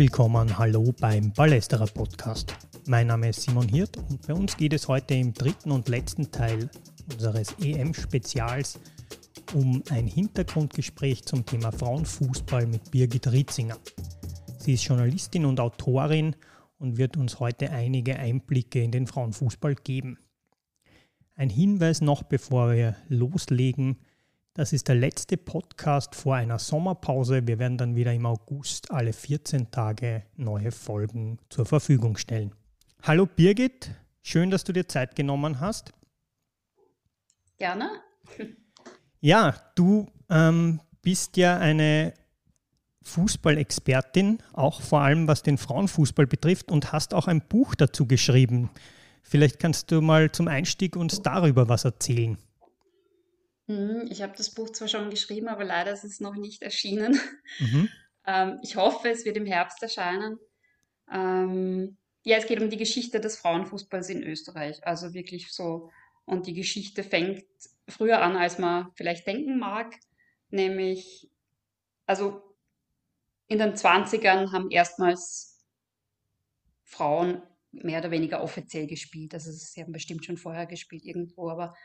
Willkommen, hallo beim Ballesterer Podcast. Mein Name ist Simon Hirt und bei uns geht es heute im dritten und letzten Teil unseres EM-Spezials um ein Hintergrundgespräch zum Thema Frauenfußball mit Birgit Ritzinger. Sie ist Journalistin und Autorin und wird uns heute einige Einblicke in den Frauenfußball geben. Ein Hinweis noch, bevor wir loslegen. Das ist der letzte Podcast vor einer Sommerpause. Wir werden dann wieder im August alle 14 Tage neue Folgen zur Verfügung stellen. Hallo Birgit, schön, dass du dir Zeit genommen hast. Gerne. Ja, du ähm, bist ja eine Fußballexpertin, auch vor allem was den Frauenfußball betrifft und hast auch ein Buch dazu geschrieben. Vielleicht kannst du mal zum Einstieg uns darüber was erzählen. Hm, ich habe das Buch zwar schon geschrieben, aber leider ist es noch nicht erschienen. Mhm. ähm, ich hoffe, es wird im Herbst erscheinen. Ähm, ja, es geht um die Geschichte des Frauenfußballs in Österreich. Also wirklich so. Und die Geschichte fängt früher an, als man vielleicht denken mag. Nämlich, also in den 20ern haben erstmals Frauen mehr oder weniger offiziell gespielt. Also sie haben bestimmt schon vorher gespielt irgendwo, aber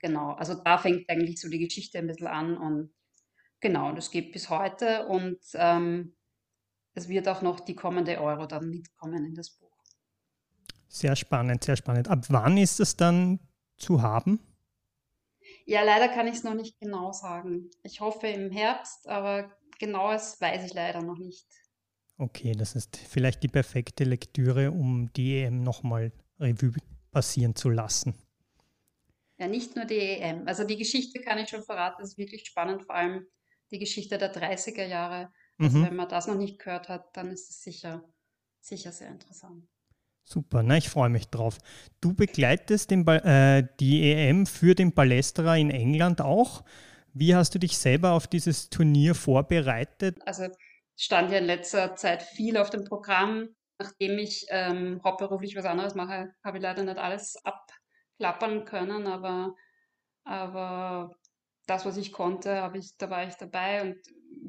Genau, also da fängt eigentlich so die Geschichte ein bisschen an und genau, das geht bis heute und ähm, es wird auch noch die kommende Euro dann mitkommen in das Buch. Sehr spannend, sehr spannend. Ab wann ist es dann zu haben? Ja, leider kann ich es noch nicht genau sagen. Ich hoffe im Herbst, aber genaues weiß ich leider noch nicht. Okay, das ist vielleicht die perfekte Lektüre, um die EM nochmal Revue passieren zu lassen. Ja, nicht nur die EM. Also die Geschichte kann ich schon verraten, das ist wirklich spannend, vor allem die Geschichte der 30er Jahre. Also mhm. wenn man das noch nicht gehört hat, dann ist es sicher, sicher sehr interessant. Super, na, ich freue mich drauf. Du begleitest den, äh, die EM für den Ballesterer in England auch. Wie hast du dich selber auf dieses Turnier vorbereitet? Also stand ja in letzter Zeit viel auf dem Programm. Nachdem ich ähm, hauptberuflich was anderes mache, habe ich leider nicht alles ab, klappern können, aber, aber das, was ich konnte, habe ich, da war ich dabei und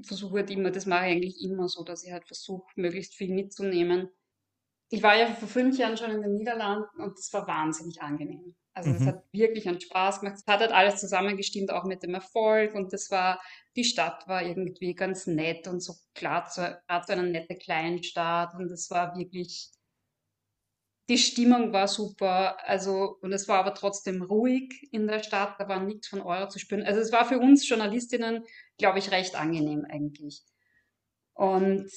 versuche halt immer, das mache ich eigentlich immer so, dass ich halt versuche, möglichst viel mitzunehmen. Ich war ja vor fünf Jahren schon in den Niederlanden und das war wahnsinnig angenehm. Also es mhm. hat wirklich einen Spaß gemacht. Es hat halt alles zusammengestimmt, auch mit dem Erfolg und das war, die Stadt war irgendwie ganz nett und so klar, gerade so eine nette Kleinstadt und das war wirklich, die Stimmung war super, also und es war aber trotzdem ruhig in der Stadt, da war nichts von Euro zu spüren. Also es war für uns Journalistinnen, glaube ich, recht angenehm eigentlich. Und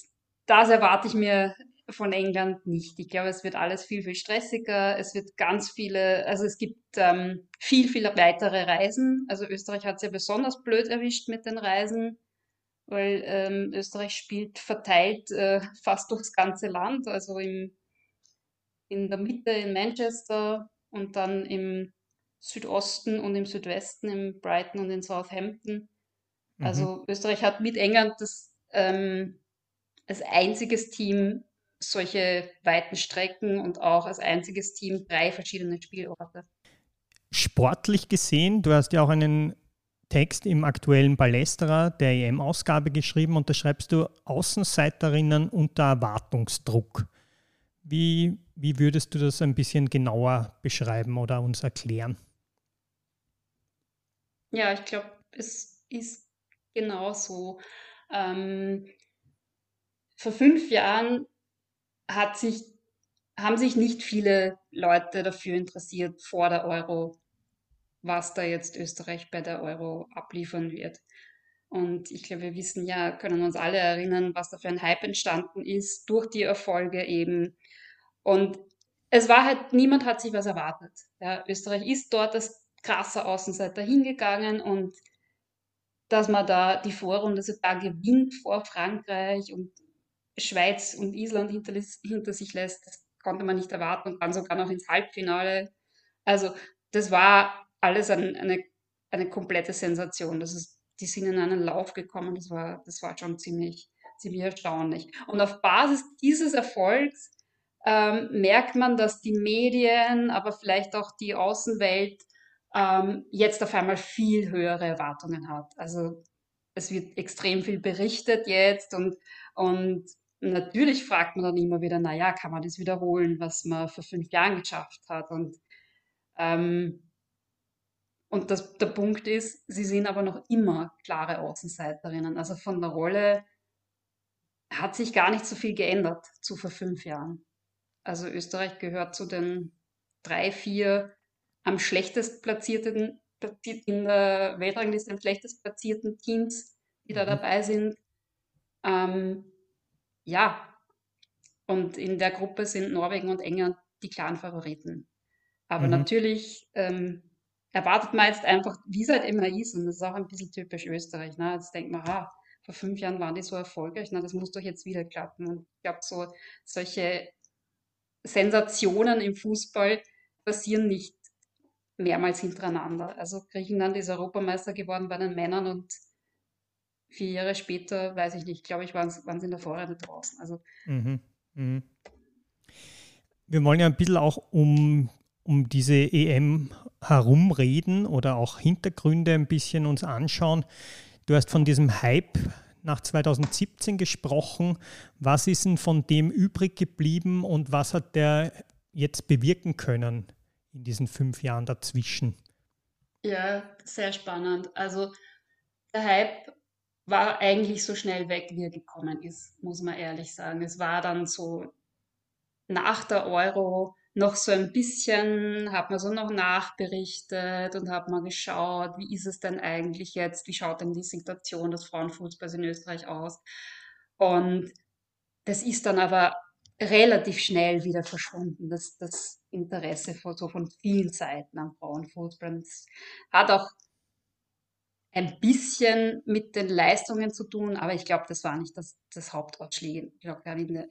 das erwarte ich mir von England nicht. Ich glaube, es wird alles viel, viel stressiger. Es wird ganz viele, also es gibt ähm, viel, viel weitere Reisen. Also Österreich hat es ja besonders blöd erwischt mit den Reisen, weil ähm, Österreich spielt verteilt äh, fast durchs ganze Land. Also im in der Mitte in Manchester und dann im Südosten und im Südwesten, in Brighton und in Southampton. Mhm. Also Österreich hat mit England das, ähm, als einziges Team solche weiten Strecken und auch als einziges Team drei verschiedene Spielorte. Sportlich gesehen, du hast ja auch einen Text im aktuellen Ballesterer der EM-Ausgabe geschrieben und da schreibst du Außenseiterinnen unter Erwartungsdruck. Wie, wie würdest du das ein bisschen genauer beschreiben oder uns erklären? Ja, ich glaube, es ist genau so. Ähm, vor fünf Jahren hat sich, haben sich nicht viele Leute dafür interessiert vor der Euro, was da jetzt Österreich bei der Euro abliefern wird. Und ich glaube, wir wissen ja, können uns alle erinnern, was da für ein Hype entstanden ist durch die Erfolge eben und es war halt, niemand hat sich was erwartet. Ja, Österreich ist dort als krasser Außenseiter hingegangen und dass man da die Vorrunde sogar gewinnt vor Frankreich und Schweiz und Island hinter, hinter sich lässt, das konnte man nicht erwarten und dann sogar noch ins Halbfinale. Also das war alles ein, eine, eine komplette Sensation. Das ist, die sind in einen Lauf gekommen, das war, das war schon ziemlich, ziemlich erstaunlich. Und auf Basis dieses Erfolgs ähm, merkt man, dass die Medien, aber vielleicht auch die Außenwelt ähm, jetzt auf einmal viel höhere Erwartungen hat. Also es wird extrem viel berichtet jetzt und, und natürlich fragt man dann immer wieder, naja, kann man das wiederholen, was man vor fünf Jahren geschafft hat? Und, ähm, und das, der Punkt ist, sie sind aber noch immer klare Außenseiterinnen. Also von der Rolle hat sich gar nicht so viel geändert zu vor fünf Jahren. Also Österreich gehört zu den drei, vier am schlechtest platzierten in der Weltrangliste am schlechtest platzierten Teams, die da mhm. dabei sind. Ähm, ja, und in der Gruppe sind Norwegen und England die klaren Favoriten. Aber mhm. natürlich ähm, erwartet man jetzt einfach, wie es halt immer ist, und das ist auch ein bisschen typisch Österreich. Ne? Jetzt denkt man, ha, vor fünf Jahren waren die so erfolgreich, na, das muss doch jetzt wieder klappen. Und ich glaube, so solche Sensationen im Fußball passieren nicht mehrmals hintereinander. Also Griechenland ist Europameister geworden bei den Männern und vier Jahre später, weiß ich nicht, glaube ich, waren sie in der Vorrunde draußen. Also, mhm. Mhm. Wir wollen ja ein bisschen auch um, um diese EM herumreden oder auch Hintergründe ein bisschen uns anschauen. Du hast von diesem Hype nach 2017 gesprochen. Was ist denn von dem übrig geblieben und was hat der jetzt bewirken können in diesen fünf Jahren dazwischen? Ja, sehr spannend. Also der Hype war eigentlich so schnell weg, wie er gekommen ist, muss man ehrlich sagen. Es war dann so nach der Euro noch so ein bisschen, hat man so noch nachberichtet und hat mal geschaut, wie ist es denn eigentlich jetzt, wie schaut denn die Situation des Frauenfußballs in Österreich aus. Und das ist dann aber relativ schnell wieder verschwunden, das, das Interesse von, so von vielen Seiten am Frauenfußball. Es hat auch ein bisschen mit den Leistungen zu tun, aber ich glaube, das war nicht das, das Hauptausschlaggebende.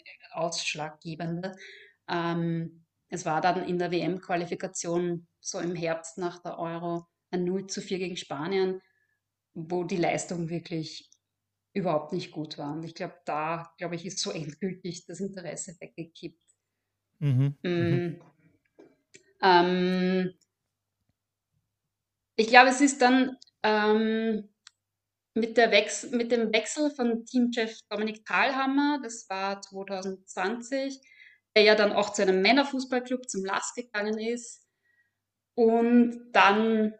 Ähm, es war dann in der WM-Qualifikation so im Herbst nach der Euro ein 0 zu 4 gegen Spanien, wo die Leistung wirklich überhaupt nicht gut war. Und ich glaube, da, glaube ich, ist so endgültig das Interesse weggekippt. Mhm. Mm. Mhm. Ähm, ich glaube, es ist dann ähm, mit, mit dem Wechsel von Teamchef Dominik Thalhammer, das war 2020, der ja dann auch zu einem Männerfußballclub, zum LAS gegangen ist und dann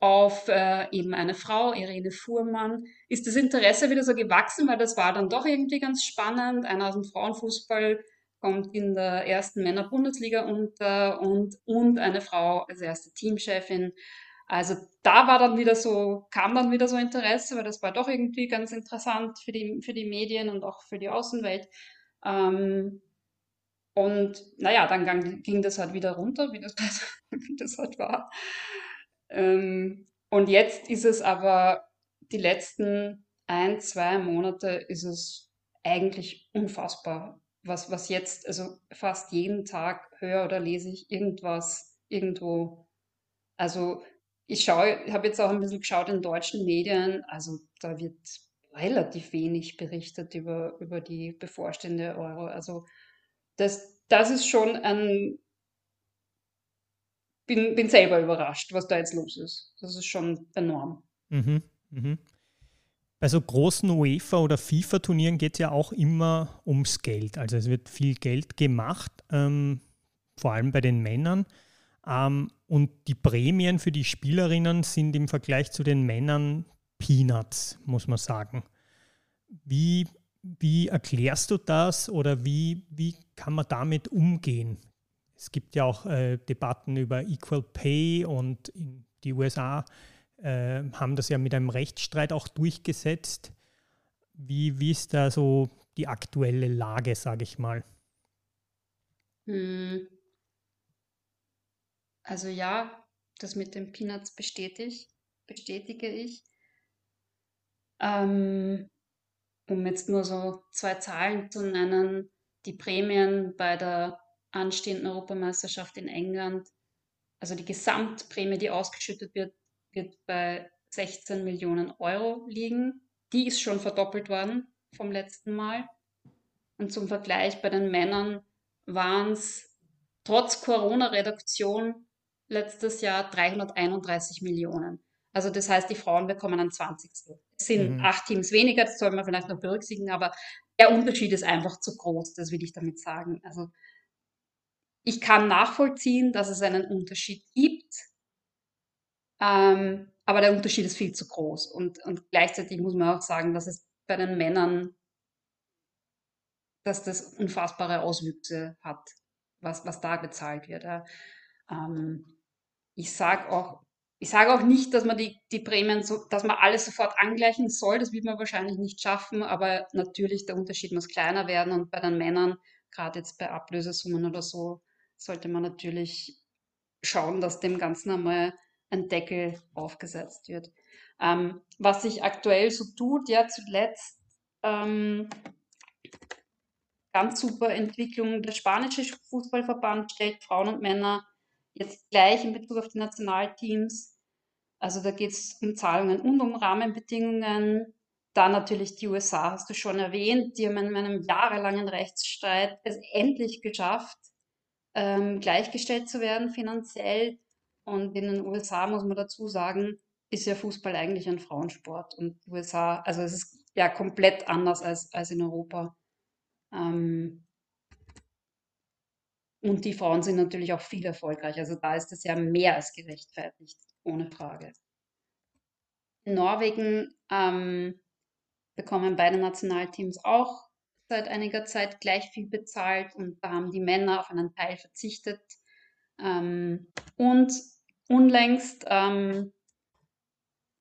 auf äh, eben eine Frau, Irene Fuhrmann, ist das Interesse wieder so gewachsen, weil das war dann doch irgendwie ganz spannend. Einer aus dem Frauenfußball kommt in der ersten Männer-Bundesliga unter und, und eine Frau als erste Teamchefin. Also da war dann wieder so, kam dann wieder so Interesse, weil das war doch irgendwie ganz interessant für die, für die Medien und auch für die Außenwelt. Ähm, und naja, dann ging, das halt wieder runter, wie das, wie das halt war. Ähm, und jetzt ist es aber, die letzten ein, zwei Monate ist es eigentlich unfassbar, was, was jetzt, also fast jeden Tag höre oder lese ich irgendwas irgendwo. Also ich schaue, habe jetzt auch ein bisschen geschaut in deutschen Medien, also da wird relativ wenig berichtet über, über die bevorstehende Euro. Also das, das ist schon ein, bin, bin selber überrascht, was da jetzt los ist. Das ist schon enorm. Mhm, mhm. Bei so großen UEFA- oder FIFA-Turnieren geht es ja auch immer ums Geld. Also es wird viel Geld gemacht, ähm, vor allem bei den Männern. Ähm, und die Prämien für die Spielerinnen sind im Vergleich zu den Männern Peanuts, muss man sagen. Wie, wie erklärst du das oder wie, wie kann man damit umgehen? Es gibt ja auch äh, Debatten über Equal Pay und die USA äh, haben das ja mit einem Rechtsstreit auch durchgesetzt. Wie, wie ist da so die aktuelle Lage, sage ich mal? Hm. Also ja, das mit den Peanuts bestätige, bestätige ich. Ähm, um jetzt nur so zwei Zahlen zu nennen, die Prämien bei der anstehenden Europameisterschaft in England, also die Gesamtprämie, die ausgeschüttet wird, wird bei 16 Millionen Euro liegen. Die ist schon verdoppelt worden vom letzten Mal. Und zum Vergleich bei den Männern waren es trotz Corona-Reduktion letztes Jahr 331 Millionen. Also das heißt, die Frauen bekommen ein 20. Es sind mhm. acht Teams weniger, das soll man vielleicht noch berücksichtigen, aber der Unterschied ist einfach zu groß, das will ich damit sagen. Also ich kann nachvollziehen, dass es einen Unterschied gibt, ähm, aber der Unterschied ist viel zu groß. Und, und gleichzeitig muss man auch sagen, dass es bei den Männern, dass das unfassbare Auswüchse hat, was, was da gezahlt wird. Ja. Ähm, ich sage auch, ich sage auch nicht, dass man die, die Prämien so, dass man alles sofort angleichen soll. Das wird man wahrscheinlich nicht schaffen, aber natürlich der Unterschied muss kleiner werden und bei den Männern, gerade jetzt bei Ablösesummen oder so, sollte man natürlich schauen, dass dem Ganzen einmal ein Deckel aufgesetzt wird. Ähm, was sich aktuell so tut, ja zuletzt ähm, ganz super Entwicklung. Der spanische Fußballverband stellt Frauen und Männer jetzt gleich in Bezug auf die Nationalteams. Also da geht es um Zahlungen und um Rahmenbedingungen. Dann natürlich die USA, hast du schon erwähnt. Die haben in einem jahrelangen Rechtsstreit es endlich geschafft, ähm, gleichgestellt zu werden finanziell. Und in den USA muss man dazu sagen, ist ja Fußball eigentlich ein Frauensport. Und USA, also es ist ja komplett anders als, als in Europa. Ähm, und die Frauen sind natürlich auch viel erfolgreicher. Also da ist es ja mehr als gerechtfertigt, ohne Frage. In Norwegen ähm, bekommen beide Nationalteams auch seit einiger Zeit gleich viel bezahlt und da haben die Männer auf einen Teil verzichtet. Ähm, und unlängst ähm,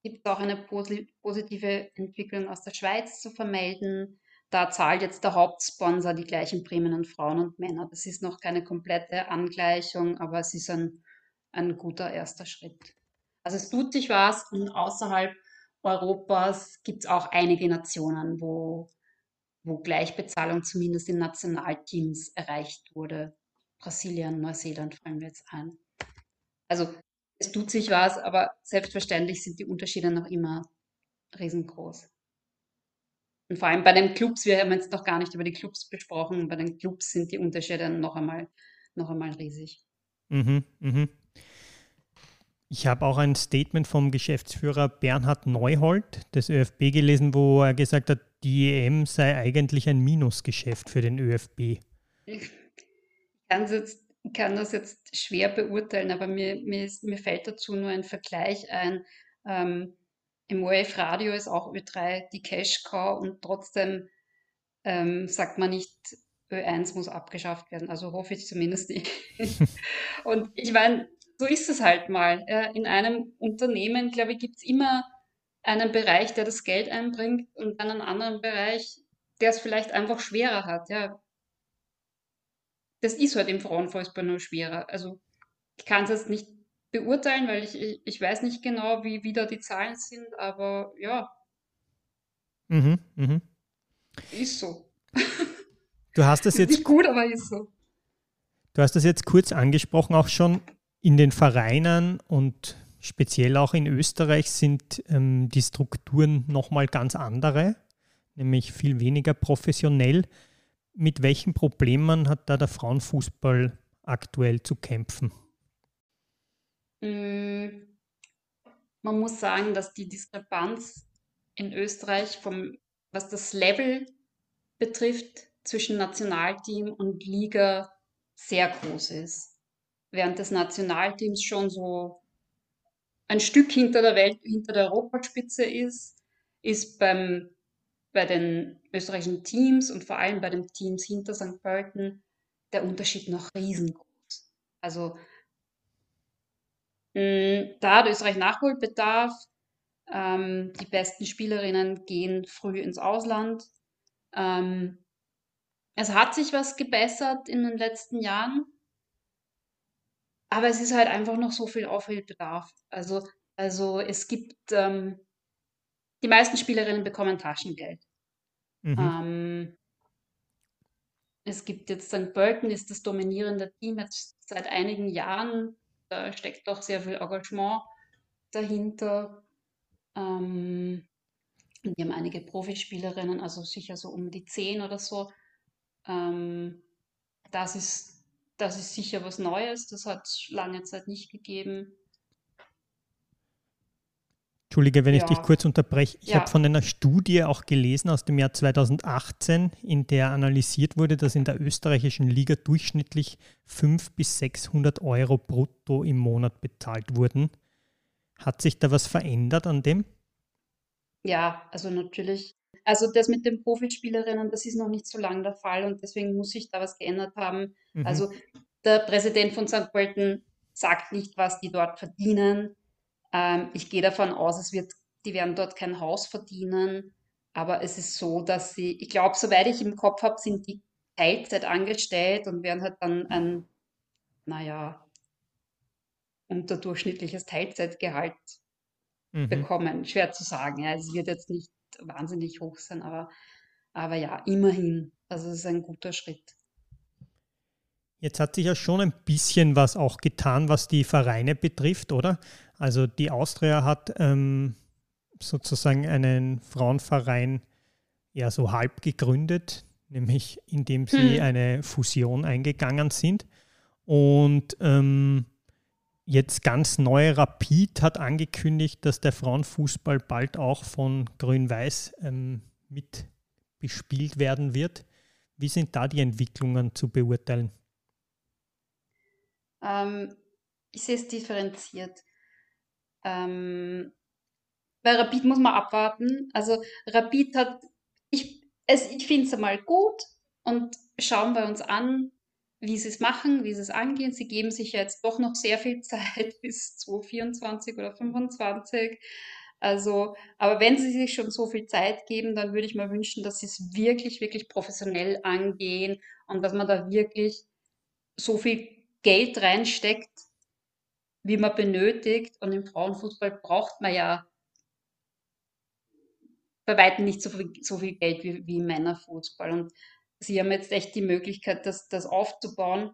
gibt es auch eine positive Entwicklung aus der Schweiz zu vermelden. Da zahlt jetzt der Hauptsponsor die gleichen Prämien an Frauen und Männer. Das ist noch keine komplette Angleichung, aber es ist ein, ein guter erster Schritt. Also es tut sich was und außerhalb Europas gibt es auch einige Nationen, wo, wo Gleichbezahlung zumindest in Nationalteams erreicht wurde. Brasilien, Neuseeland fallen wir jetzt ein. Also es tut sich was, aber selbstverständlich sind die Unterschiede noch immer riesengroß. Und vor allem bei den Clubs, wir haben jetzt noch gar nicht über die Clubs besprochen, bei den Clubs sind die Unterschiede noch einmal, noch einmal riesig. Mhm, mhm. Ich habe auch ein Statement vom Geschäftsführer Bernhard Neuhold des ÖFB gelesen, wo er gesagt hat, die EM sei eigentlich ein Minusgeschäft für den ÖFB. Ich kann, jetzt, kann das jetzt schwer beurteilen, aber mir, mir, mir fällt dazu nur ein Vergleich ein. Ähm, im ORF-Radio ist auch Ö3 die Cash-Cow und trotzdem ähm, sagt man nicht, Ö1 muss abgeschafft werden. Also hoffe ich zumindest nicht. und ich meine, so ist es halt mal. In einem Unternehmen, glaube ich, gibt es immer einen Bereich, der das Geld einbringt und einen anderen Bereich, der es vielleicht einfach schwerer hat. Ja. Das ist halt im Frauenfußball nur schwerer. Also ich kann es jetzt nicht beurteilen, weil ich, ich weiß nicht genau, wie wieder die Zahlen sind, aber ja. Mhm, mhm. Ist so. Du hast das jetzt. Nicht gut, aber ist so. Du hast das jetzt kurz angesprochen, auch schon in den Vereinen und speziell auch in Österreich sind ähm, die Strukturen nochmal ganz andere, nämlich viel weniger professionell. Mit welchen Problemen hat da der Frauenfußball aktuell zu kämpfen? Mm, man muss sagen, dass die Diskrepanz in Österreich, vom, was das Level betrifft, zwischen Nationalteam und Liga sehr groß ist. Während des Nationalteams schon so ein Stück hinter der Welt, hinter der Europaspitze ist, ist beim, bei den österreichischen Teams und vor allem bei den Teams hinter St. Pölten der Unterschied noch riesengroß. Also da hat Österreich Nachholbedarf. Ähm, die besten Spielerinnen gehen früh ins Ausland. Ähm, es hat sich was gebessert in den letzten Jahren, aber es ist halt einfach noch so viel Aufholbedarf. Also, also es gibt, ähm, die meisten Spielerinnen bekommen Taschengeld. Mhm. Ähm, es gibt jetzt St. Pölten, ist das dominierende Team jetzt seit einigen Jahren da steckt auch sehr viel Engagement dahinter. Ähm, wir haben einige Profispielerinnen, also sicher so um die zehn oder so. Ähm, das, ist, das ist sicher was Neues, das hat es lange Zeit nicht gegeben. Entschuldige, wenn ja. ich dich kurz unterbreche. Ich ja. habe von einer Studie auch gelesen aus dem Jahr 2018, in der analysiert wurde, dass in der österreichischen Liga durchschnittlich 500 bis 600 Euro brutto im Monat bezahlt wurden. Hat sich da was verändert an dem? Ja, also natürlich. Also das mit den Profispielerinnen, das ist noch nicht so lange der Fall und deswegen muss sich da was geändert haben. Mhm. Also der Präsident von St. Pölten sagt nicht, was die dort verdienen. Ähm, ich gehe davon aus, es wird, die werden dort kein Haus verdienen. Aber es ist so, dass sie, ich glaube, soweit ich im Kopf habe, sind die Teilzeit angestellt und werden halt dann ein, naja, unterdurchschnittliches Teilzeitgehalt mhm. bekommen. Schwer zu sagen. Ja. Es wird jetzt nicht wahnsinnig hoch sein, aber, aber ja, immerhin. Also es ist ein guter Schritt. Jetzt hat sich ja schon ein bisschen was auch getan, was die Vereine betrifft, oder? Also die Austria hat ähm, sozusagen einen Frauenverein ja so halb gegründet, nämlich indem sie hm. eine Fusion eingegangen sind. Und ähm, jetzt ganz neu Rapid hat angekündigt, dass der Frauenfußball bald auch von Grün-Weiß ähm, mit bespielt werden wird. Wie sind da die Entwicklungen zu beurteilen? Ähm, ich sehe es differenziert. Ähm, bei Rapid muss man abwarten. Also Rapid hat, ich, ich finde es einmal gut und schauen wir uns an, wie sie es machen, wie sie es angehen. Sie geben sich jetzt doch noch sehr viel Zeit bis 2024 oder 2025. Also, aber wenn sie sich schon so viel Zeit geben, dann würde ich mir wünschen, dass sie es wirklich, wirklich professionell angehen und dass man da wirklich so viel Geld reinsteckt, wie man benötigt. Und im Frauenfußball braucht man ja bei weitem nicht so viel, so viel Geld wie, wie im Männerfußball. Und sie haben jetzt echt die Möglichkeit, das, das aufzubauen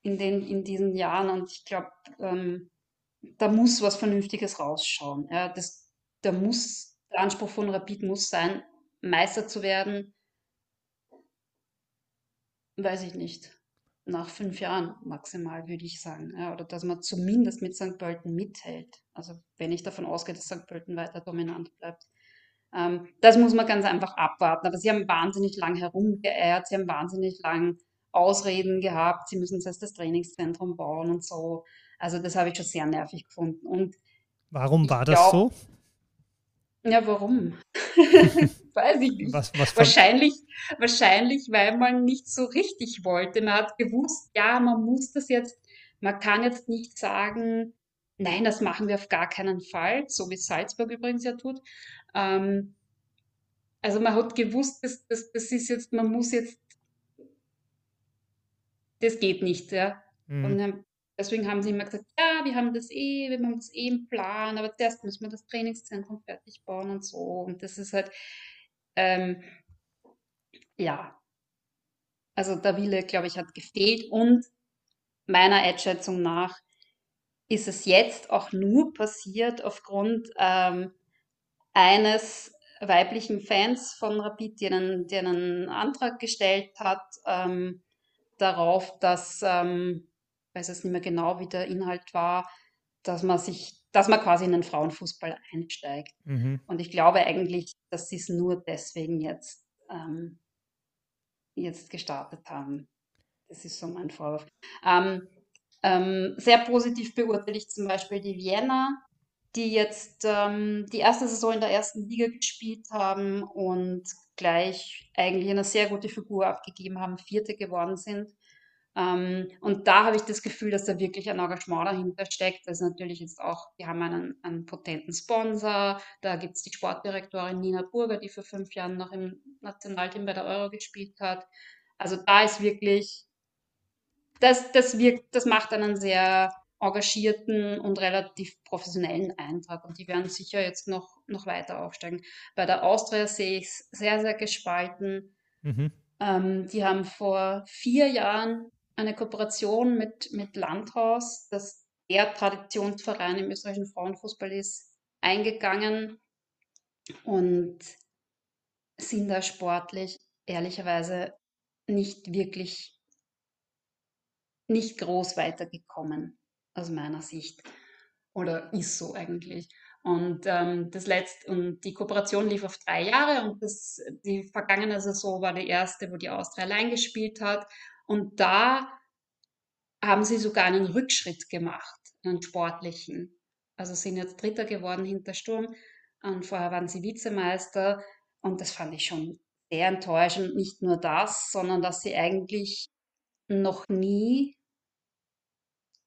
in, den, in diesen Jahren. Und ich glaube, ähm, da muss was Vernünftiges rausschauen. Ja, das, da muss, der Anspruch von Rapid muss sein, Meister zu werden. Weiß ich nicht nach fünf Jahren maximal, würde ich sagen. Ja, oder dass man zumindest mit St. Pölten mithält. Also wenn ich davon ausgehe, dass St. Pölten weiter dominant bleibt. Ähm, das muss man ganz einfach abwarten. Aber sie haben wahnsinnig lang herumgeeiert, sie haben wahnsinnig lang Ausreden gehabt, sie müssen jetzt das Trainingszentrum bauen und so. Also das habe ich schon sehr nervig gefunden. Und Warum war das glaub, so? Ja, warum? Weiß ich nicht. Was, was wahrscheinlich, wahrscheinlich, weil man nicht so richtig wollte. Man hat gewusst, ja, man muss das jetzt, man kann jetzt nicht sagen, nein, das machen wir auf gar keinen Fall, so wie Salzburg übrigens ja tut. Ähm, also man hat gewusst, das, das, das ist jetzt, man muss jetzt, das geht nicht, ja. Mhm. Und Deswegen haben sie immer gesagt, ja, wir haben das eh, wir haben das eh im Plan, aber zuerst müssen wir das Trainingszentrum fertig bauen und so. Und das ist halt, ähm, ja, also der Wille, glaube ich, hat gefehlt. Und meiner Einschätzung nach ist es jetzt auch nur passiert aufgrund ähm, eines weiblichen Fans von Rapid, der einen, der einen Antrag gestellt hat ähm, darauf, dass ähm, weiß es nicht mehr genau, wie der Inhalt war, dass man sich, dass man quasi in den Frauenfußball einsteigt. Mhm. Und ich glaube eigentlich, dass sie es nur deswegen jetzt, ähm, jetzt gestartet haben. Das ist so mein Vorwurf. Ähm, ähm, sehr positiv beurteile ich zum Beispiel die Vienna, die jetzt ähm, die erste Saison in der ersten Liga gespielt haben und gleich eigentlich eine sehr gute Figur abgegeben haben, Vierte geworden sind. Ähm, und da habe ich das Gefühl, dass da wirklich ein Engagement dahinter steckt. Das ist natürlich jetzt auch, wir haben einen, einen potenten Sponsor, da gibt es die Sportdirektorin Nina Burger, die für fünf Jahre noch im Nationalteam bei der Euro gespielt hat. Also da ist wirklich, das, das wirkt, das macht einen sehr engagierten und relativ professionellen Eintrag und die werden sicher jetzt noch, noch weiter aufsteigen. Bei der Austria sehe ich es sehr, sehr gespalten. Mhm. Ähm, die haben vor vier Jahren eine Kooperation mit, mit Landhaus, das der Traditionsverein im österreichischen Frauenfußball ist, eingegangen und sind da sportlich ehrlicherweise nicht wirklich, nicht groß weitergekommen, aus meiner Sicht. Oder ist so eigentlich. Und ähm, das letzte und die Kooperation lief auf drei Jahre und das, die vergangene Saison war die erste, wo die Austria allein gespielt hat. Und da haben sie sogar einen Rückschritt gemacht, einen sportlichen. Also sind jetzt Dritter geworden hinter Sturm und vorher waren sie Vizemeister und das fand ich schon sehr enttäuschend. Nicht nur das, sondern dass sie eigentlich noch nie,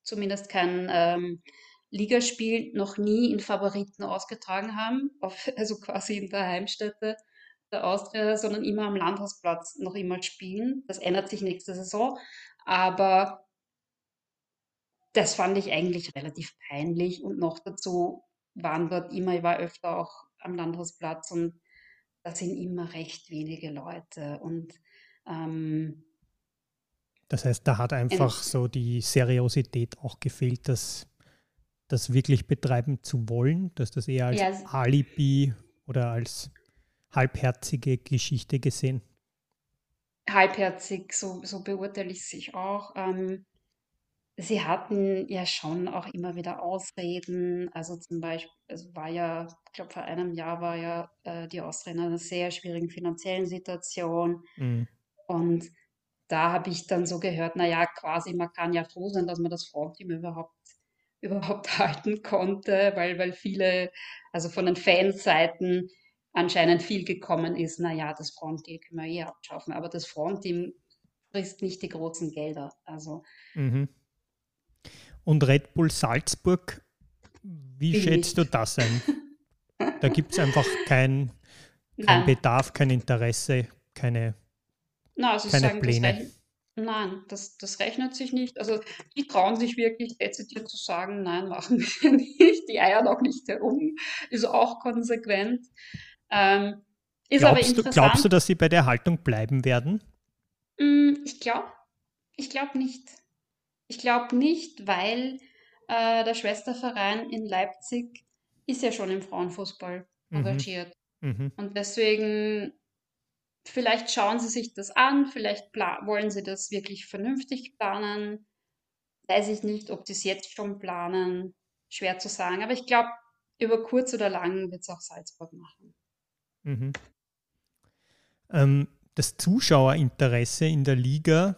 zumindest kein ähm, Ligaspiel, noch nie in Favoriten ausgetragen haben, auf, also quasi in der Heimstätte der Austria, sondern immer am Landhausplatz noch immer spielen. Das ändert sich nächste Saison, aber das fand ich eigentlich relativ peinlich. Und noch dazu waren dort immer, ich war öfter auch am Landhausplatz und da sind immer recht wenige Leute. Und ähm, das heißt, da hat einfach so die Seriosität auch gefehlt, das, das wirklich betreiben zu wollen, dass das eher als ja, Alibi oder als halbherzige Geschichte gesehen. Halbherzig, so, so beurteile ich sich auch. Ähm, Sie hatten ja schon auch immer wieder Ausreden. Also zum Beispiel, es war ja, ich glaube, vor einem Jahr war ja äh, die Austria in einer sehr schwierigen finanziellen Situation. Mhm. Und da habe ich dann so gehört, naja, quasi, man kann ja froh sein, dass man das Frontteam überhaupt, überhaupt halten konnte, weil, weil viele, also von den Fanseiten anscheinend viel gekommen ist, naja, das Frontteam können wir eh abschaffen, aber das Frontteam frisst nicht die großen Gelder. Also mhm. Und Red Bull Salzburg, wie schätzt nicht. du das ein? Da gibt es einfach kein, kein Bedarf, kein Interesse, keine, Na, also keine sagen, Pläne. Das nein, das, das rechnet sich nicht. Also die trauen sich wirklich dezidiert zu sagen, nein, machen wir nicht. Die eiern auch nicht herum. Ist auch konsequent. Ähm, ist glaubst, aber interessant. Du, glaubst du, dass sie bei der Haltung bleiben werden? Mm, ich glaube ich glaub nicht. Ich glaube nicht, weil äh, der Schwesterverein in Leipzig ist ja schon im Frauenfußball mhm. engagiert. Mhm. Und deswegen, vielleicht schauen sie sich das an, vielleicht wollen sie das wirklich vernünftig planen. Weiß ich nicht, ob die es jetzt schon planen. Schwer zu sagen. Aber ich glaube, über kurz oder lang wird es auch Salzburg machen. Mhm. Ähm, das Zuschauerinteresse in der Liga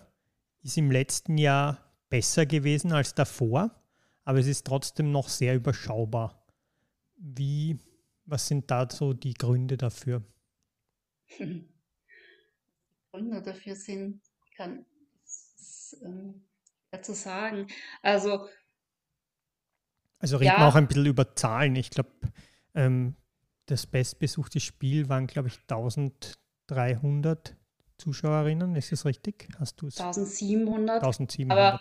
ist im letzten Jahr besser gewesen als davor, aber es ist trotzdem noch sehr überschaubar. Wie, was sind da so die Gründe dafür? Gründe dafür sind, kann es ähm, zu sagen. Also, also reden ja. wir auch ein bisschen über Zahlen. Ich glaube, ähm, das bestbesuchte Spiel waren, glaube ich, 1300 Zuschauerinnen. Ist das richtig? Hast du es? 1700. 1700. Aber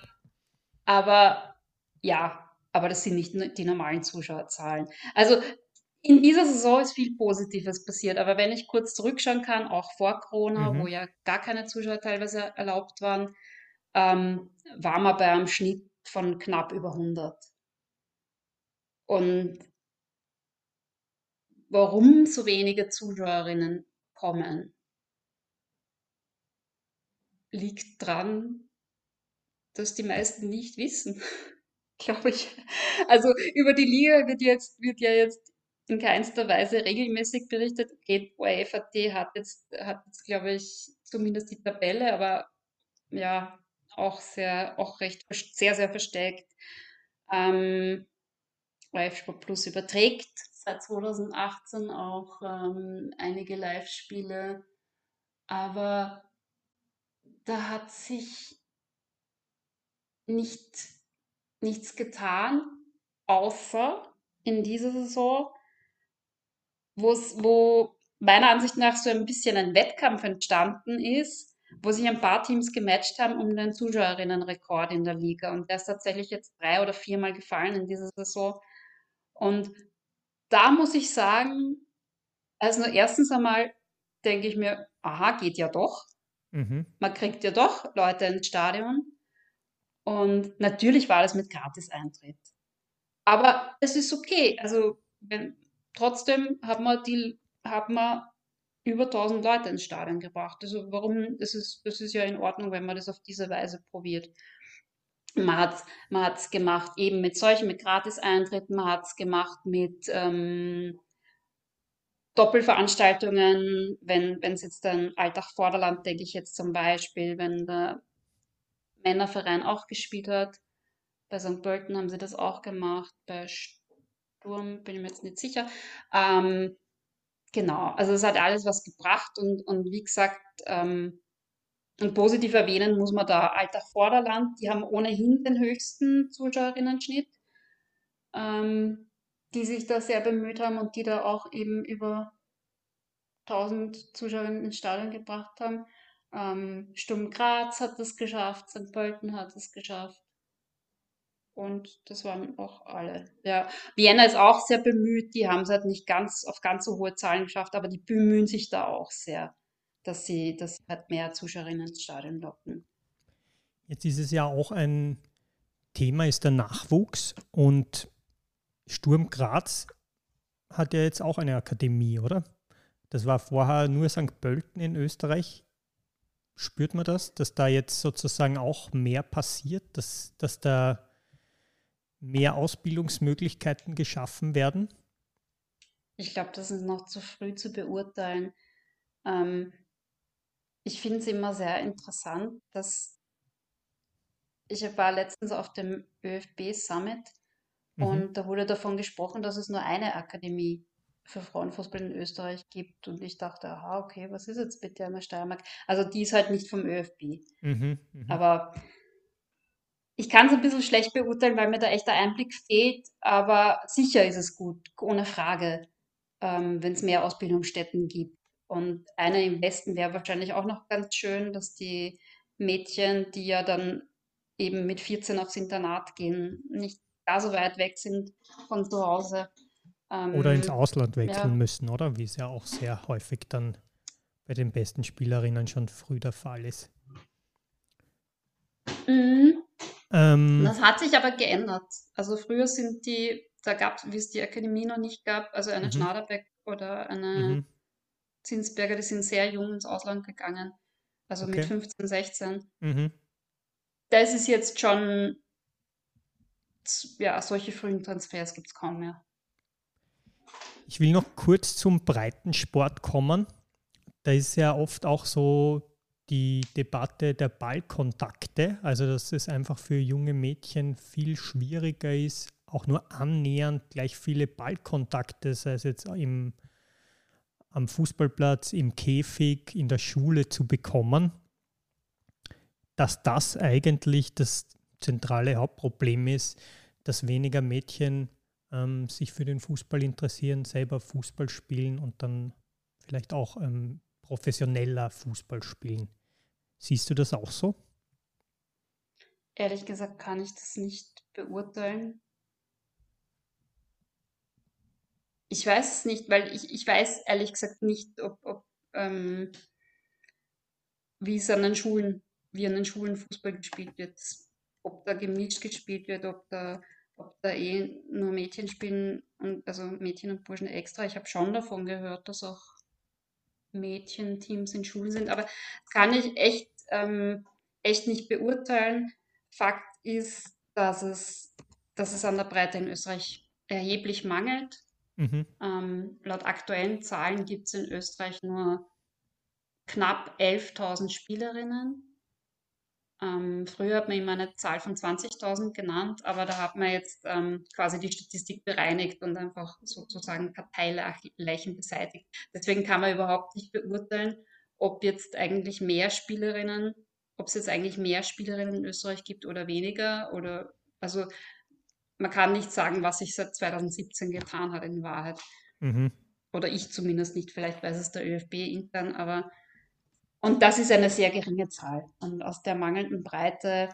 aber ja, aber das sind nicht die normalen Zuschauerzahlen. Also in dieser Saison ist viel Positives passiert, aber wenn ich kurz zurückschauen kann, auch vor Corona, mhm. wo ja gar keine Zuschauer teilweise erlaubt waren, ähm, war man bei einem Schnitt von knapp über 100. Und warum so wenige Zuschauerinnen kommen, liegt dran, das die meisten nicht wissen, glaube ich. Also über die Liga wird jetzt, wird ja jetzt in keinster Weise regelmäßig berichtet. Okay, ORF.at hat jetzt, hat jetzt, glaube ich, zumindest die Tabelle, aber ja, auch sehr, auch recht, sehr, sehr versteckt. Ähm, ORF Sport Plus überträgt 2018 auch ähm, einige Live-Spiele, aber da hat sich nicht, nichts getan, außer in dieser Saison, wo meiner Ansicht nach so ein bisschen ein Wettkampf entstanden ist, wo sich ein paar Teams gematcht haben um den Zuschauerinnenrekord in der Liga. Und der ist tatsächlich jetzt drei oder viermal gefallen in dieser Saison. Und da muss ich sagen, also erstens einmal denke ich mir, aha, geht ja doch. Mhm. Man kriegt ja doch Leute ins Stadion. Und natürlich war das mit Gratis-Eintritt. Aber es ist okay. Also wenn, trotzdem hat man, die, hat man über 1000 Leute ins Stadion gebracht. Also warum, das ist, das ist ja in Ordnung, wenn man das auf diese Weise probiert. Man hat man hat's gemacht eben mit solchen, mit Gratis-Eintritten, man hat es gemacht mit ähm, Doppelveranstaltungen, wenn es jetzt ein Alltag Vorderland, denke ich jetzt zum Beispiel, wenn der Männerverein auch gespielt hat. Bei St. Pölten haben sie das auch gemacht, bei Sturm bin ich mir jetzt nicht sicher. Ähm, genau, also es hat alles was gebracht und, und wie gesagt, ähm, und positiv erwähnen muss man da Alltag Vorderland, die haben ohnehin den höchsten Zuschauerinnenschnitt, ähm, die sich da sehr bemüht haben und die da auch eben über 1000 Zuschauerinnen ins Stadion gebracht haben. Ähm, Sturm Graz hat das geschafft, St. Pölten hat es geschafft. Und das waren auch alle. Ja, Vienna ist auch sehr bemüht. Die haben es halt nicht ganz auf ganz so hohe Zahlen geschafft, aber die bemühen sich da auch sehr, dass sie, dass sie halt mehr Zuschauerinnen ins Stadion locken. Jetzt ist es ja auch ein Thema, ist der Nachwuchs und Sturm Graz hat ja jetzt auch eine Akademie, oder? Das war vorher nur St. Pölten in Österreich. Spürt man das, dass da jetzt sozusagen auch mehr passiert, dass, dass da mehr Ausbildungsmöglichkeiten geschaffen werden? Ich glaube, das ist noch zu früh zu beurteilen. Ähm, ich finde es immer sehr interessant, dass ich war letztens auf dem ÖFB Summit mhm. und da wurde davon gesprochen, dass es nur eine Akademie für Frauenfußball in Österreich gibt. Und ich dachte, aha, okay, was ist jetzt bitte eine Steiermark? Also die ist halt nicht vom ÖFB. Mhm, mh. Aber ich kann es ein bisschen schlecht beurteilen, weil mir da echt der Einblick fehlt. Aber sicher ist es gut, ohne Frage, ähm, wenn es mehr Ausbildungsstätten gibt. Und eine im Westen wäre wahrscheinlich auch noch ganz schön, dass die Mädchen, die ja dann eben mit 14 aufs Internat gehen, nicht gar so weit weg sind von zu Hause ähm, oder ins Ausland wechseln ja. müssen, oder? Wie es ja auch sehr häufig dann bei den besten Spielerinnen schon früh der Fall ist. Mhm. Ähm, das hat sich aber geändert. Also früher sind die, da gab es, wie es die Akademie noch nicht gab, also eine mhm. Schnaderbeck oder eine mhm. Zinsberger, die sind sehr jung ins Ausland gegangen. Also okay. mit 15, 16. Mhm. Das ist jetzt schon, ja, solche frühen Transfers gibt es kaum mehr. Ich will noch kurz zum Breitensport kommen. Da ist ja oft auch so die Debatte der Ballkontakte, also dass es einfach für junge Mädchen viel schwieriger ist, auch nur annähernd gleich viele Ballkontakte, sei es jetzt im, am Fußballplatz, im Käfig, in der Schule zu bekommen, dass das eigentlich das zentrale Hauptproblem ist, dass weniger Mädchen ähm, sich für den Fußball interessieren, selber Fußball spielen und dann vielleicht auch ähm, professioneller Fußball spielen. Siehst du das auch so? Ehrlich gesagt kann ich das nicht beurteilen. Ich weiß es nicht, weil ich, ich weiß ehrlich gesagt nicht, ob, ob ähm, wie es an den Schulen, wie an den Schulen Fußball gespielt wird, ob da gemischt gespielt wird, ob da ob da eh nur Mädchen spielen, und, also Mädchen und Burschen extra. Ich habe schon davon gehört, dass auch Mädchenteams in Schulen sind, aber das kann ich echt, ähm, echt nicht beurteilen. Fakt ist, dass es, dass es an der Breite in Österreich erheblich mangelt. Mhm. Ähm, laut aktuellen Zahlen gibt es in Österreich nur knapp 11.000 Spielerinnen. Ähm, früher hat man immer eine Zahl von 20.000 genannt, aber da hat man jetzt ähm, quasi die Statistik bereinigt und einfach sozusagen Parteileichen beseitigt. Deswegen kann man überhaupt nicht beurteilen, ob jetzt eigentlich mehr Spielerinnen, ob es jetzt eigentlich mehr Spielerinnen in Österreich gibt oder weniger. Oder also man kann nicht sagen, was sich seit 2017 getan hat in Wahrheit. Mhm. Oder ich zumindest nicht, vielleicht weiß es der ÖFB intern, aber und das ist eine sehr geringe Zahl. Und aus der mangelnden Breite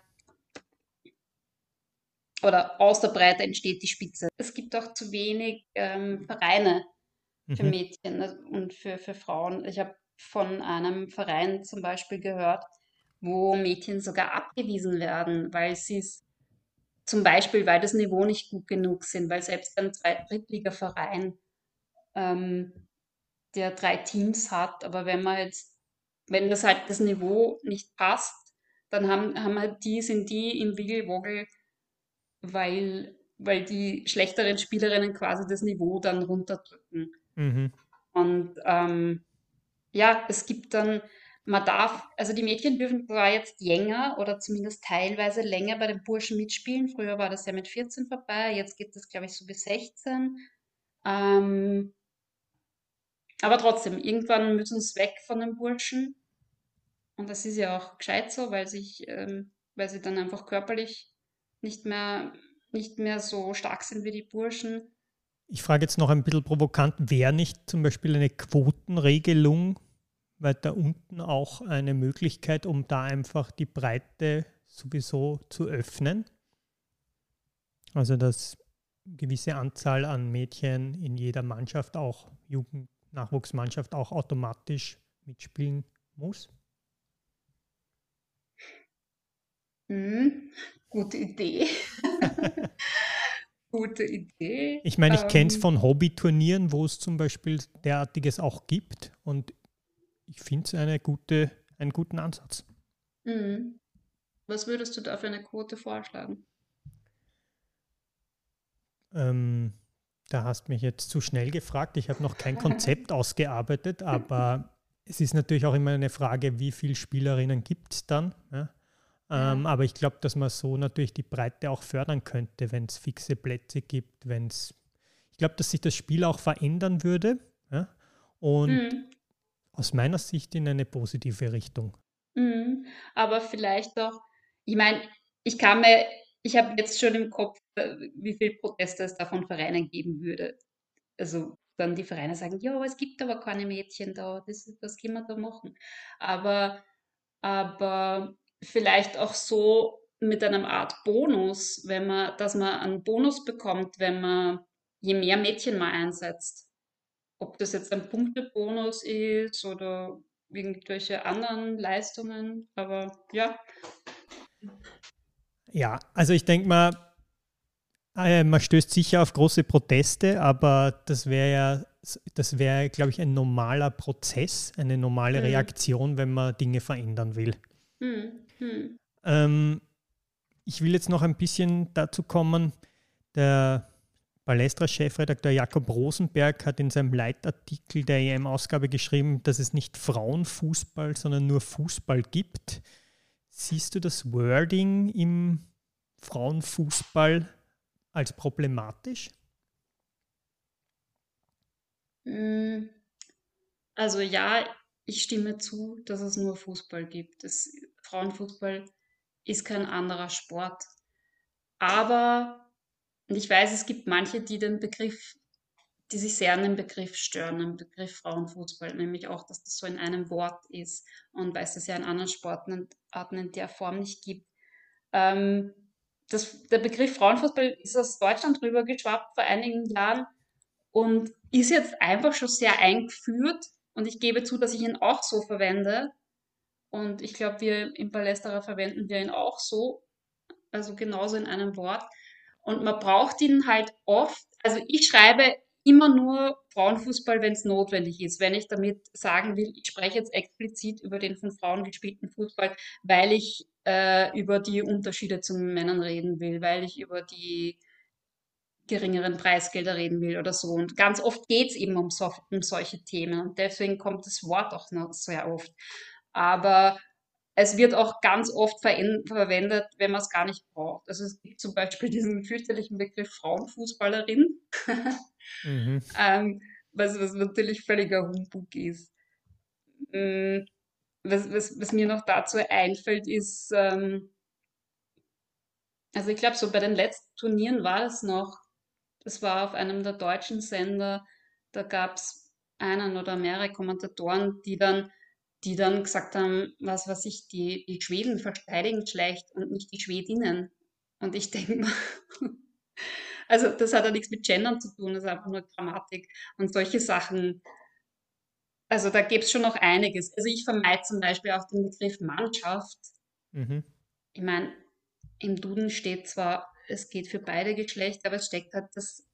oder aus der Breite entsteht die Spitze. Es gibt auch zu wenig ähm, Vereine für mhm. Mädchen also, und für, für Frauen. Ich habe von einem Verein zum Beispiel gehört, wo Mädchen sogar abgewiesen werden, weil sie es zum Beispiel, weil das Niveau nicht gut genug sind, weil selbst ein Zweit Drittliga-Verein, ähm, der drei Teams hat, aber wenn man jetzt wenn das halt das Niveau nicht passt, dann haben, haben halt die, sind die im Wiggelwoggel, weil, weil die schlechteren Spielerinnen quasi das Niveau dann runterdrücken. Mhm. Und ähm, ja, es gibt dann, man darf, also die Mädchen dürfen zwar jetzt länger oder zumindest teilweise länger bei den Burschen mitspielen. Früher war das ja mit 14 vorbei, jetzt geht das, glaube ich, so bis 16. Ähm, aber trotzdem, irgendwann müssen sie weg von den Burschen. Und das ist ja auch gescheit so, weil sich, ähm, weil sie dann einfach körperlich nicht mehr, nicht mehr so stark sind wie die Burschen. Ich frage jetzt noch ein bisschen provokant, wäre nicht zum Beispiel eine Quotenregelung weiter unten auch eine Möglichkeit, um da einfach die Breite sowieso zu öffnen? Also dass eine gewisse Anzahl an Mädchen in jeder Mannschaft, auch Jugend-Nachwuchsmannschaft, auch automatisch mitspielen muss? Mhm. Gute Idee. Gute Idee. Ich meine, ich ähm, kenne es von Hobbyturnieren, wo es zum Beispiel derartiges auch gibt und ich finde es eine gute, einen guten Ansatz. Mhm. Was würdest du da für eine Quote vorschlagen? Ähm, da hast mich jetzt zu schnell gefragt. Ich habe noch kein Konzept ausgearbeitet, aber es ist natürlich auch immer eine Frage, wie viele Spielerinnen gibt es dann. Ja? Ähm, aber ich glaube, dass man so natürlich die Breite auch fördern könnte, wenn es fixe Plätze gibt, wenn es. Ich glaube, dass sich das Spiel auch verändern würde. Ja? Und mhm. Aus meiner Sicht in eine positive Richtung. Mhm. Aber vielleicht auch, ich meine, ich kann mir, ich habe jetzt schon im Kopf, äh, wie viele Proteste es da von Vereinen geben würde. Also dann die Vereine sagen, ja, es gibt aber keine Mädchen da, das, was können wir da machen? Aber, aber vielleicht auch so mit einer Art Bonus, wenn man, dass man einen Bonus bekommt, wenn man je mehr Mädchen man einsetzt. Ob das jetzt ein Punktebonus ist oder irgendwelche anderen Leistungen, aber ja. Ja, also ich denke mal, äh, man stößt sicher auf große Proteste, aber das wäre ja, das wäre, glaube ich, ein normaler Prozess, eine normale mhm. Reaktion, wenn man Dinge verändern will. Mhm. Hm. Ähm, ich will jetzt noch ein bisschen dazu kommen. Der Balestra-Chefredakteur Jakob Rosenberg hat in seinem Leitartikel der EM-Ausgabe geschrieben, dass es nicht Frauenfußball, sondern nur Fußball gibt. Siehst du das Wording im Frauenfußball als problematisch? Hm. Also ja, ich stimme zu, dass es nur Fußball gibt. Es Frauenfußball ist kein anderer Sport. Aber, und ich weiß, es gibt manche, die den Begriff, die sich sehr an den Begriff stören, den Begriff Frauenfußball, nämlich auch, dass das so in einem Wort ist und weil es das ja in anderen Sportarten in der Form nicht gibt. Ähm, das, der Begriff Frauenfußball ist aus Deutschland rübergeschwappt vor einigen Jahren und ist jetzt einfach schon sehr eingeführt. Und ich gebe zu, dass ich ihn auch so verwende. Und ich glaube, wir im Palästerer verwenden wir ihn auch so, also genauso in einem Wort. Und man braucht ihn halt oft. Also ich schreibe immer nur Frauenfußball, wenn es notwendig ist. Wenn ich damit sagen will, ich spreche jetzt explizit über den von Frauen gespielten Fußball, weil ich äh, über die Unterschiede zu Männern reden will, weil ich über die geringeren Preisgelder reden will oder so. Und ganz oft geht es eben um, so, um solche Themen. Und deswegen kommt das Wort auch noch sehr oft aber es wird auch ganz oft verwendet, wenn man es gar nicht braucht. Also es gibt zum Beispiel diesen fürchterlichen Begriff Frauenfußballerin, mhm. ähm, was, was natürlich völliger Humbug ist. Ähm, was, was, was, mir noch dazu einfällt, ist, ähm, also ich glaube, so bei den letzten Turnieren war es noch, das war auf einem der deutschen Sender, da gab es einen oder mehrere Kommentatoren, die dann die dann gesagt haben, was weiß ich, die, die Schweden verteidigen schlecht und nicht die Schwedinnen. Und ich denke mal, also das hat ja nichts mit Gendern zu tun, das ist einfach nur Grammatik und solche Sachen. Also da gibt es schon noch einiges. Also ich vermeide zum Beispiel auch den Begriff Mannschaft. Mhm. Ich meine, im Duden steht zwar, es geht für beide Geschlechter, aber es steckt halt das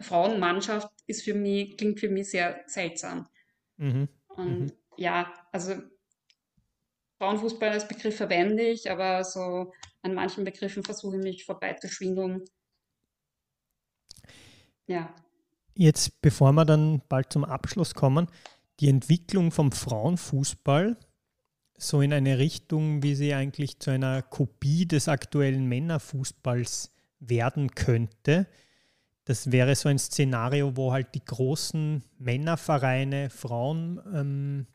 Frauenmannschaft ist für mich, klingt für mich sehr seltsam. Mhm. Und mhm ja, also Frauenfußball als Begriff verwende ich, aber so an manchen Begriffen versuche ich mich vorbeizuschwindeln. Ja. Jetzt, bevor wir dann bald zum Abschluss kommen, die Entwicklung vom Frauenfußball so in eine Richtung, wie sie eigentlich zu einer Kopie des aktuellen Männerfußballs werden könnte. Das wäre so ein Szenario, wo halt die großen Männervereine Frauen, ähm,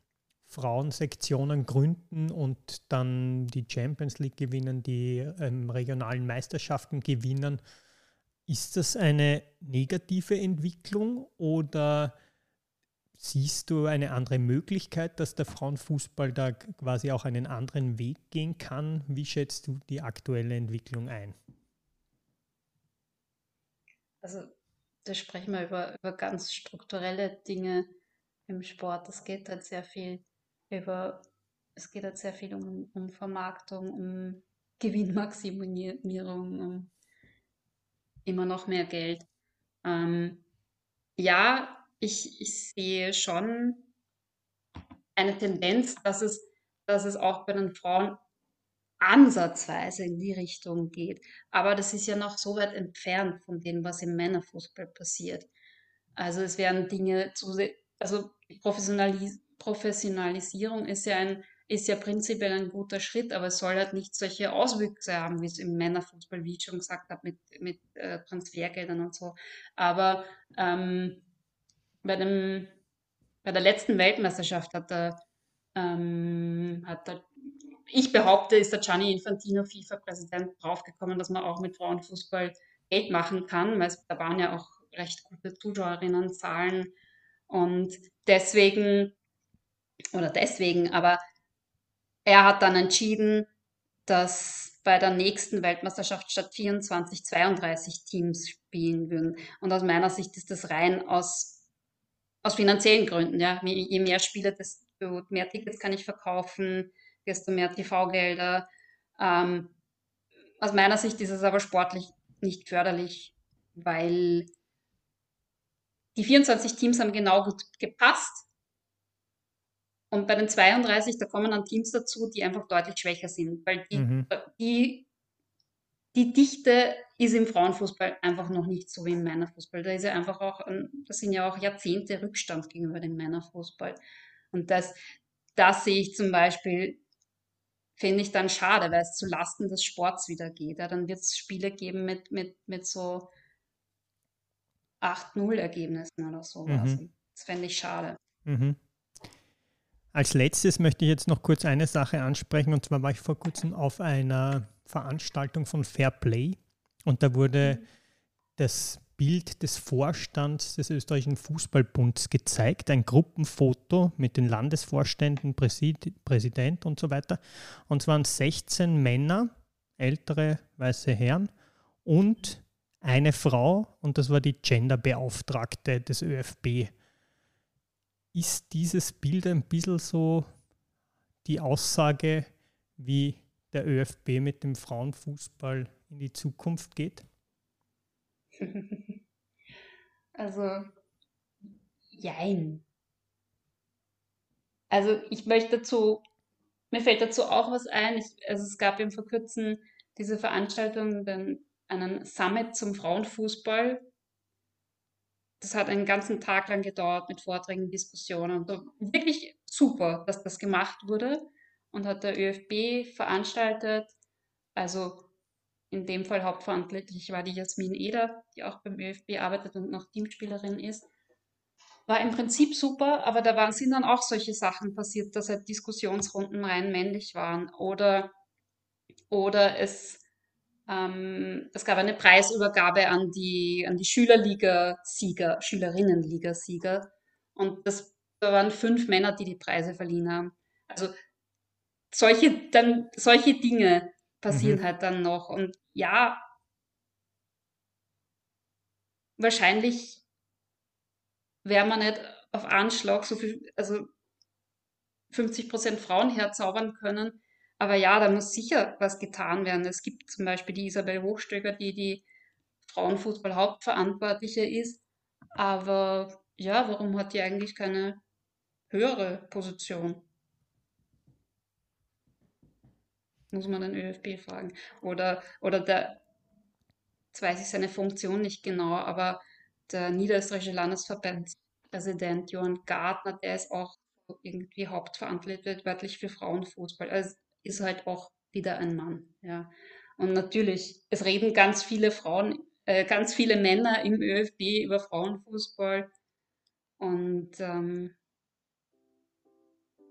Frauensektionen gründen und dann die Champions League gewinnen, die ähm, regionalen Meisterschaften gewinnen. Ist das eine negative Entwicklung oder siehst du eine andere Möglichkeit, dass der Frauenfußball da quasi auch einen anderen Weg gehen kann? Wie schätzt du die aktuelle Entwicklung ein? Also da sprechen wir über, über ganz strukturelle Dinge im Sport. Es geht halt sehr viel über, es geht halt sehr viel um, um Vermarktung, um Gewinnmaximierung, um immer noch mehr Geld. Ähm, ja, ich, ich sehe schon eine Tendenz, dass es, dass es auch bei den Frauen ansatzweise in die Richtung geht. Aber das ist ja noch so weit entfernt von dem, was im Männerfußball passiert. Also es werden Dinge zu, also die Professionalis Professionalisierung ist ja ein ist ja prinzipiell ein guter Schritt, aber es soll halt nicht solche Auswüchse haben, wie es im Männerfußball, wie ich schon gesagt habe, mit, mit äh, Transfergeldern und so. Aber ähm, bei, dem, bei der letzten Weltmeisterschaft hat er, ähm, hat er ich behaupte, ist der Gianni Infantino, FIFA-Präsident, draufgekommen, dass man auch mit Frauenfußball Geld machen kann, weil da waren ja auch recht gute Zuschauerinnenzahlen und deswegen, oder deswegen, aber er hat dann entschieden, dass bei der nächsten Weltmeisterschaft statt 24 32 Teams spielen würden. Und aus meiner Sicht ist das rein aus, aus finanziellen Gründen. Ja. Je mehr Spiele, desto mehr Tickets kann ich verkaufen, desto mehr TV-Gelder. Ähm, aus meiner Sicht ist es aber sportlich nicht förderlich, weil die 24 Teams haben genau gut gepasst. Und bei den 32, da kommen dann Teams dazu, die einfach deutlich schwächer sind, weil die, mhm. die, die Dichte ist im Frauenfußball einfach noch nicht so wie im Männerfußball. Da ist ja einfach auch, das sind ja auch Jahrzehnte Rückstand gegenüber dem Männerfußball. Und das, das sehe ich zum Beispiel finde ich dann schade, weil es zu Lasten des Sports wieder geht. Ja, dann wird es Spiele geben mit, mit, mit so 8-0-Ergebnissen oder so. Mhm. Das fände ich schade. Mhm. Als letztes möchte ich jetzt noch kurz eine Sache ansprechen. Und zwar war ich vor kurzem auf einer Veranstaltung von Fair Play und da wurde mhm. das Bild des Vorstands des österreichischen Fußballbunds gezeigt, ein Gruppenfoto mit den Landesvorständen, Präsident und so weiter. Und es waren 16 Männer, ältere weiße Herren und eine Frau und das war die Genderbeauftragte des ÖFB. Ist dieses Bild ein bisschen so die Aussage, wie der ÖFB mit dem Frauenfußball in die Zukunft geht? Also, jein. Also, ich möchte dazu, mir fällt dazu auch was ein. Ich, also, es gab eben vor kurzem diese Veranstaltung, den, einen Summit zum Frauenfußball. Das hat einen ganzen Tag lang gedauert mit Vorträgen, Diskussionen. Wirklich super, dass das gemacht wurde und hat der ÖFB veranstaltet. Also in dem Fall hauptverantwortlich war die Jasmin Eder, die auch beim ÖFB arbeitet und noch Teamspielerin ist. War im Prinzip super, aber da waren, sind dann auch solche Sachen passiert, dass halt Diskussionsrunden rein männlich waren oder, oder es, ähm, es gab eine Preisübergabe an die, an die Schülerliga-Sieger, Schülerinnenliga-Sieger und das, da waren fünf Männer, die die Preise verliehen haben. Also solche, dann, solche Dinge, passieren mhm. halt dann noch. Und ja, wahrscheinlich wäre man nicht auf Anschlag so viel, also 50 Prozent Frauen herzaubern können. Aber ja, da muss sicher was getan werden. Es gibt zum Beispiel die Isabel Hochstöger, die die Frauenfußball-Hauptverantwortliche ist. Aber ja, warum hat die eigentlich keine höhere Position? Muss man den ÖFB fragen. Oder, oder der, jetzt weiß ich seine Funktion nicht genau, aber der niederösterreichische Landesverbandspräsident Johann Gartner, der ist auch irgendwie hauptverantwortlich für Frauenfußball. Also ist halt auch wieder ein Mann, ja. Und natürlich, es reden ganz viele Frauen, äh, ganz viele Männer im ÖFB über Frauenfußball. Und ähm,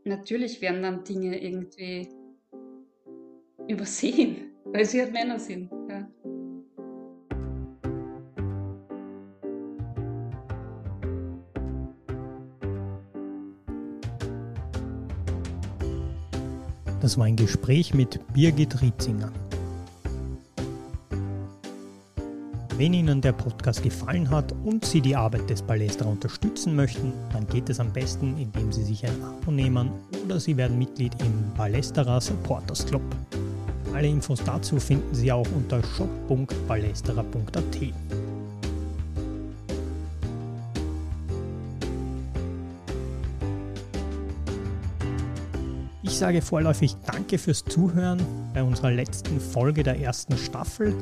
natürlich werden dann Dinge irgendwie übersehen, weil sie halt Männer sind. Ja. Das war ein Gespräch mit Birgit Rietzinger. Wenn Ihnen der Podcast gefallen hat und Sie die Arbeit des Palästra unterstützen möchten, dann geht es am besten, indem Sie sich ein Abo nehmen oder Sie werden Mitglied im Palästra Supporters Club. Alle Infos dazu finden Sie auch unter shop.palestra.at. Ich sage vorläufig Danke fürs Zuhören bei unserer letzten Folge der ersten Staffel.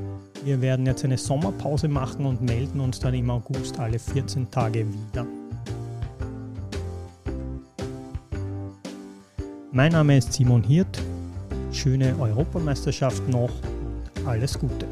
Wir werden jetzt eine Sommerpause machen und melden uns dann im August alle 14 Tage wieder. Mein Name ist Simon Hirt. Schöne Europameisterschaft noch alles Gute.